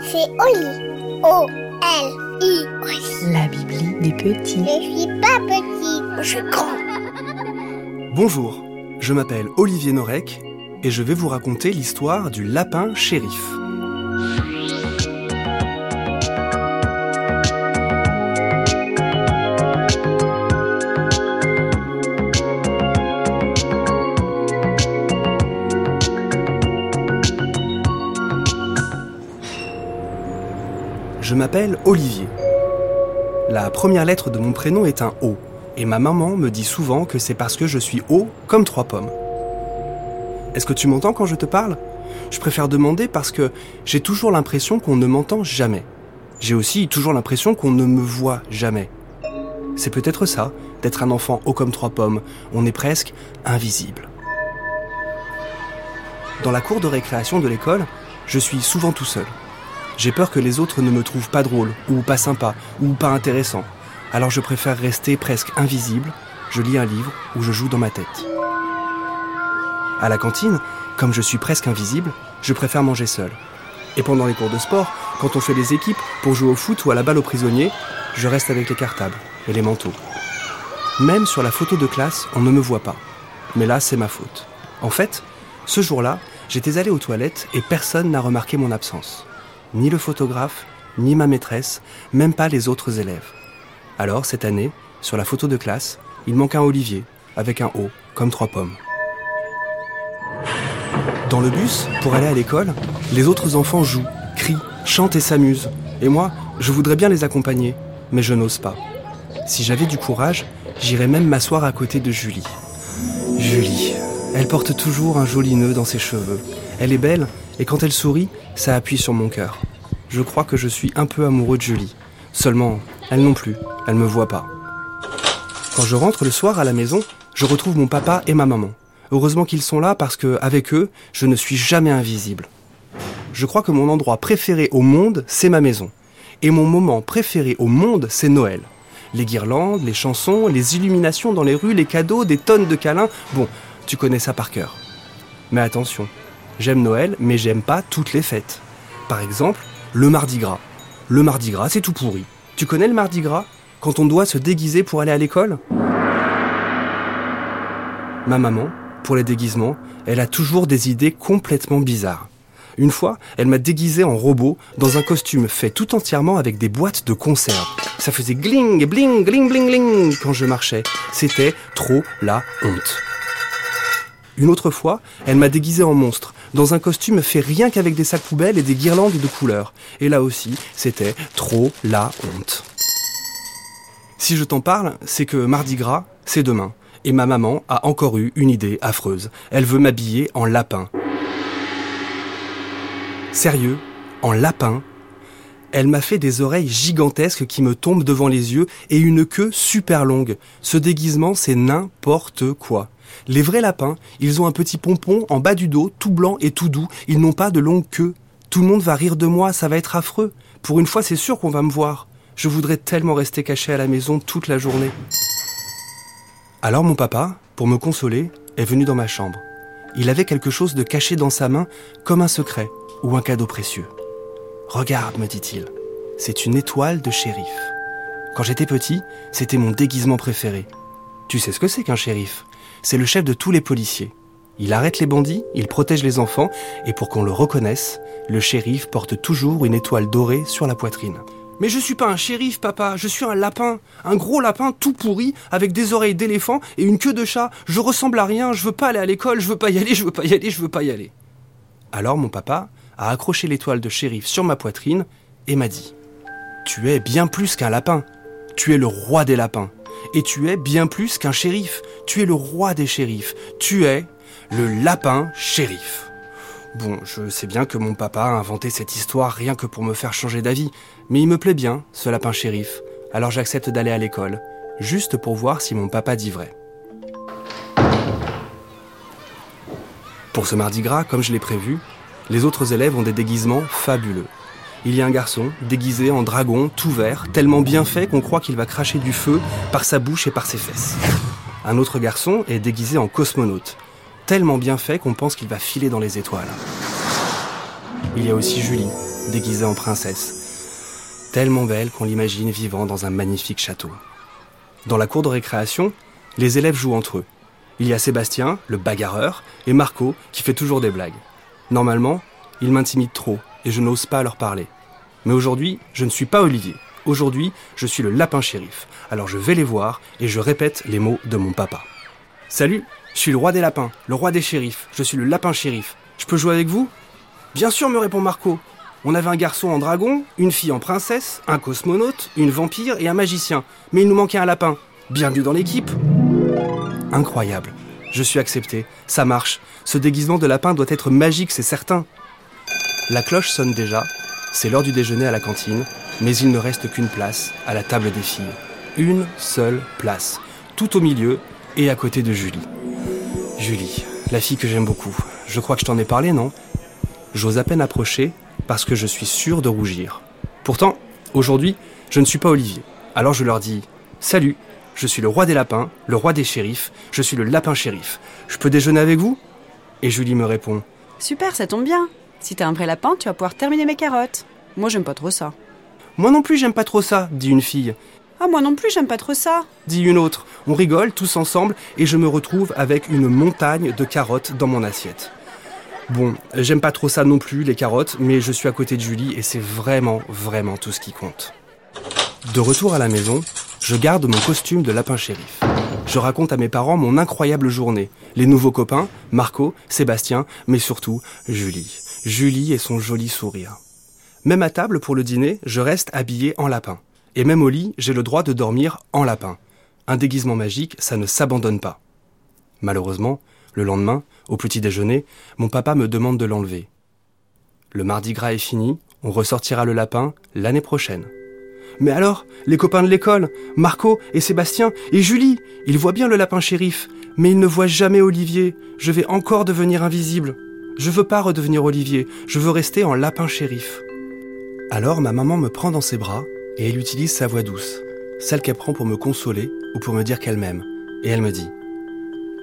C'est Oli. O-L-I. La Bibli des petits. Je suis pas petit, je suis grand. Bonjour, je m'appelle Olivier Norek et je vais vous raconter l'histoire du lapin shérif. Je m'appelle Olivier. La première lettre de mon prénom est un O, et ma maman me dit souvent que c'est parce que je suis haut comme trois pommes. Est-ce que tu m'entends quand je te parle? Je préfère demander parce que j'ai toujours l'impression qu'on ne m'entend jamais. J'ai aussi toujours l'impression qu'on ne me voit jamais. C'est peut-être ça, d'être un enfant haut comme trois pommes. On est presque invisible. Dans la cour de récréation de l'école, je suis souvent tout seul. J'ai peur que les autres ne me trouvent pas drôle, ou pas sympa, ou pas intéressant. Alors je préfère rester presque invisible, je lis un livre ou je joue dans ma tête. À la cantine, comme je suis presque invisible, je préfère manger seul. Et pendant les cours de sport, quand on fait des équipes pour jouer au foot ou à la balle aux prisonniers, je reste avec les cartables et les manteaux. Même sur la photo de classe, on ne me voit pas. Mais là, c'est ma faute. En fait, ce jour-là, j'étais allé aux toilettes et personne n'a remarqué mon absence ni le photographe, ni ma maîtresse, même pas les autres élèves. Alors, cette année, sur la photo de classe, il manque un Olivier, avec un O, comme trois pommes. Dans le bus, pour aller à l'école, les autres enfants jouent, crient, chantent et s'amusent. Et moi, je voudrais bien les accompagner, mais je n'ose pas. Si j'avais du courage, j'irais même m'asseoir à côté de Julie. Julie, elle porte toujours un joli nœud dans ses cheveux. Elle est belle, et quand elle sourit, ça appuie sur mon cœur. Je crois que je suis un peu amoureux de Julie. Seulement, elle non plus, elle me voit pas. Quand je rentre le soir à la maison, je retrouve mon papa et ma maman. Heureusement qu'ils sont là parce que, avec eux, je ne suis jamais invisible. Je crois que mon endroit préféré au monde, c'est ma maison. Et mon moment préféré au monde, c'est Noël. Les guirlandes, les chansons, les illuminations dans les rues, les cadeaux, des tonnes de câlins. Bon, tu connais ça par cœur. Mais attention, J'aime Noël, mais j'aime pas toutes les fêtes. Par exemple, le Mardi Gras. Le Mardi Gras, c'est tout pourri. Tu connais le Mardi Gras? Quand on doit se déguiser pour aller à l'école? Ma maman, pour les déguisements, elle a toujours des idées complètement bizarres. Une fois, elle m'a déguisé en robot dans un costume fait tout entièrement avec des boîtes de conserve. Ça faisait gling, bling, gling, bling, bling quand je marchais. C'était trop la honte. Une autre fois, elle m'a déguisé en monstre dans un costume fait rien qu'avec des sacs poubelles et des guirlandes de couleurs. Et là aussi, c'était trop la honte. Si je t'en parle, c'est que Mardi Gras, c'est demain. Et ma maman a encore eu une idée affreuse. Elle veut m'habiller en lapin. Sérieux En lapin? Elle m'a fait des oreilles gigantesques qui me tombent devant les yeux et une queue super longue. Ce déguisement, c'est n'importe quoi. Les vrais lapins, ils ont un petit pompon en bas du dos, tout blanc et tout doux. Ils n'ont pas de longue queue. Tout le monde va rire de moi, ça va être affreux. Pour une fois, c'est sûr qu'on va me voir. Je voudrais tellement rester caché à la maison toute la journée. Alors mon papa, pour me consoler, est venu dans ma chambre. Il avait quelque chose de caché dans sa main, comme un secret ou un cadeau précieux. Regarde, me dit-il, c'est une étoile de shérif. Quand j'étais petit, c'était mon déguisement préféré. Tu sais ce que c'est qu'un shérif? C'est le chef de tous les policiers. Il arrête les bandits, il protège les enfants, et pour qu'on le reconnaisse, le shérif porte toujours une étoile dorée sur la poitrine. Mais je suis pas un shérif, papa, je suis un lapin. Un gros lapin tout pourri, avec des oreilles d'éléphant et une queue de chat. Je ressemble à rien, je veux pas aller à l'école, je veux pas y aller, je veux pas y aller, je veux pas y aller. Alors mon papa a accroché l'étoile de shérif sur ma poitrine et m'a dit Tu es bien plus qu'un lapin. Tu es le roi des lapins. Et tu es bien plus qu'un shérif. Tu es le roi des shérifs. Tu es le lapin shérif. Bon, je sais bien que mon papa a inventé cette histoire rien que pour me faire changer d'avis, mais il me plaît bien, ce lapin shérif. Alors j'accepte d'aller à l'école, juste pour voir si mon papa dit vrai. Pour ce mardi gras, comme je l'ai prévu, les autres élèves ont des déguisements fabuleux. Il y a un garçon déguisé en dragon, tout vert, tellement bien fait qu'on croit qu'il va cracher du feu par sa bouche et par ses fesses. Un autre garçon est déguisé en cosmonaute, tellement bien fait qu'on pense qu'il va filer dans les étoiles. il y a aussi Julie, déguisée en princesse. Tellement belle qu'on l'imagine vivant dans un magnifique château. Dans la cour de récréation, les élèves jouent entre eux. Il y a Sébastien, le bagarreur, et Marco, qui fait toujours des blagues. Normalement, ils m'intimident trop, et je n'ose pas leur parler. Mais aujourd'hui, je ne suis pas Olivier. Aujourd'hui, je suis le lapin shérif. Alors je vais les voir, et je répète les mots de mon papa. Salut, je suis le roi des lapins, le roi des shérifs. Je suis le lapin shérif. Je peux jouer avec vous? Bien sûr, me répond Marco. On avait un garçon en dragon, une fille en princesse, un cosmonaute, une vampire et un magicien. Mais il nous manquait un lapin. Bienvenue dans l'équipe. Incroyable. Je suis accepté. Ça marche. Ce déguisement de lapin doit être magique, c'est certain. La cloche sonne déjà. C'est l'heure du déjeuner à la cantine. Mais il ne reste qu'une place à la table des filles. Une seule place. Tout au milieu et à côté de Julie. Julie, la fille que j'aime beaucoup. Je crois que je t'en ai parlé, non? J'ose à peine approcher parce que je suis sûr de rougir. Pourtant, aujourd'hui, je ne suis pas Olivier. Alors je leur dis Salut, je suis le roi des lapins, le roi des shérifs, je suis le lapin shérif. Je peux déjeuner avec vous? Et Julie me répond Super, ça tombe bien. Si t'es un vrai lapin, tu vas pouvoir terminer mes carottes. Moi, j'aime pas trop ça. Moi non plus, j'aime pas trop ça, dit une fille. Ah, moi non plus, j'aime pas trop ça. Dit une autre. On rigole tous ensemble et je me retrouve avec une montagne de carottes dans mon assiette. Bon, j'aime pas trop ça non plus, les carottes, mais je suis à côté de Julie et c'est vraiment, vraiment tout ce qui compte. De retour à la maison, je garde mon costume de lapin shérif. Je raconte à mes parents mon incroyable journée, les nouveaux copains, Marco, Sébastien, mais surtout Julie. Julie et son joli sourire. Même à table pour le dîner, je reste habillé en lapin. Et même au lit, j'ai le droit de dormir en lapin. Un déguisement magique, ça ne s'abandonne pas. Malheureusement, le lendemain, au petit déjeuner, mon papa me demande de l'enlever. Le mardi gras est fini, on ressortira le lapin l'année prochaine. Mais alors, les copains de l'école, Marco et Sébastien et Julie, ils voient bien le lapin shérif, mais ils ne voient jamais Olivier. Je vais encore devenir invisible. Je veux pas redevenir Olivier, je veux rester en lapin shérif. Alors ma maman me prend dans ses bras et elle utilise sa voix douce, celle qu'elle prend pour me consoler ou pour me dire qu'elle m'aime. Et elle me dit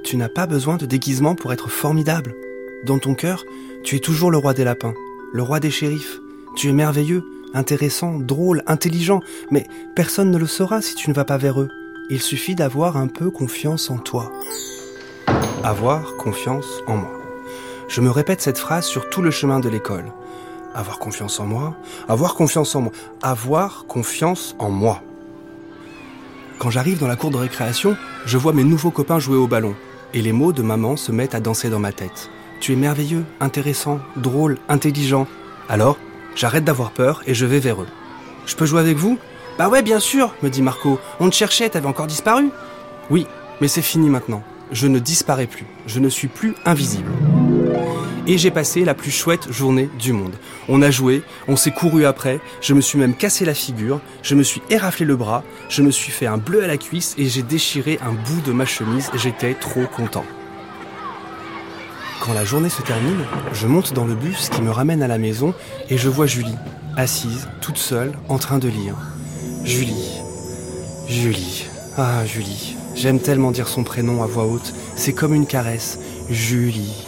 tu n'as pas besoin de déguisement pour être formidable. Dans ton cœur, tu es toujours le roi des lapins, le roi des shérifs. Tu es merveilleux, intéressant, drôle, intelligent, mais personne ne le saura si tu ne vas pas vers eux. Il suffit d'avoir un peu confiance en toi. Avoir confiance en moi. Je me répète cette phrase sur tout le chemin de l'école. Avoir confiance en moi, avoir confiance en moi, avoir confiance en moi. Quand j'arrive dans la cour de récréation, je vois mes nouveaux copains jouer au ballon et les mots de maman se mettent à danser dans ma tête. Tu es merveilleux, intéressant, drôle, intelligent. Alors, j'arrête d'avoir peur et je vais vers eux. Je peux jouer avec vous? Bah ouais, bien sûr, me dit Marco. On te cherchait, t'avais encore disparu? Oui, mais c'est fini maintenant. Je ne disparais plus. Je ne suis plus invisible et j'ai passé la plus chouette journée du monde. On a joué, on s'est couru après, je me suis même cassé la figure, je me suis éraflé le bras, je me suis fait un bleu à la cuisse et j'ai déchiré un bout de ma chemise, j'étais trop content. Quand la journée se termine, je monte dans le bus qui me ramène à la maison et je vois Julie, assise, toute seule, en train de lire. Julie. Julie. Ah, Julie. J'aime tellement dire son prénom à voix haute. C'est comme une caresse. Julie.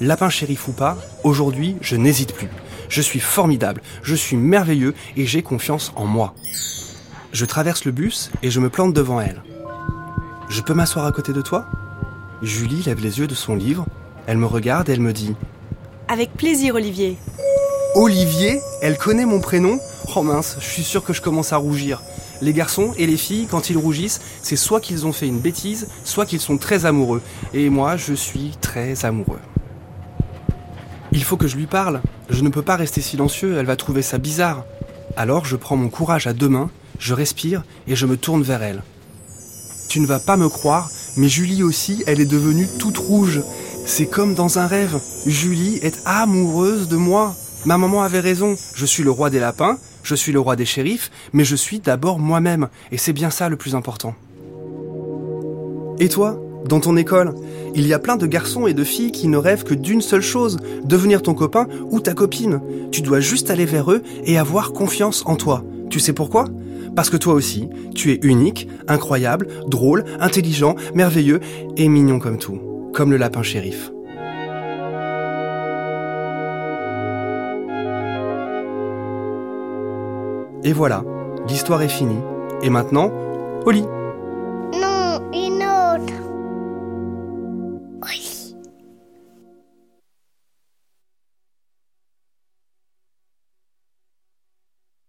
Lapin shérif ou pas, aujourd'hui, je n'hésite plus. Je suis formidable, je suis merveilleux et j'ai confiance en moi. Je traverse le bus et je me plante devant elle. Je peux m'asseoir à côté de toi? Julie lève les yeux de son livre, elle me regarde et elle me dit Avec plaisir, Olivier. Olivier Elle connaît mon prénom? Oh mince, je suis sûr que je commence à rougir. Les garçons et les filles, quand ils rougissent, c'est soit qu'ils ont fait une bêtise, soit qu'ils sont très amoureux. Et moi, je suis très amoureux. Il faut que je lui parle. Je ne peux pas rester silencieux, elle va trouver ça bizarre. Alors je prends mon courage à deux mains, je respire et je me tourne vers elle. Tu ne vas pas me croire, mais Julie aussi, elle est devenue toute rouge. C'est comme dans un rêve. Julie est amoureuse de moi. Ma maman avait raison. Je suis le roi des lapins, je suis le roi des shérifs, mais je suis d'abord moi-même. Et c'est bien ça le plus important. Et toi? dans ton école. Il y a plein de garçons et de filles qui ne rêvent que d'une seule chose, devenir ton copain ou ta copine. Tu dois juste aller vers eux et avoir confiance en toi. Tu sais pourquoi? Parce que toi aussi, tu es unique, incroyable, drôle, intelligent, merveilleux et mignon comme tout, comme le lapin shérif. Et voilà, l'histoire est finie. Et maintenant, au lit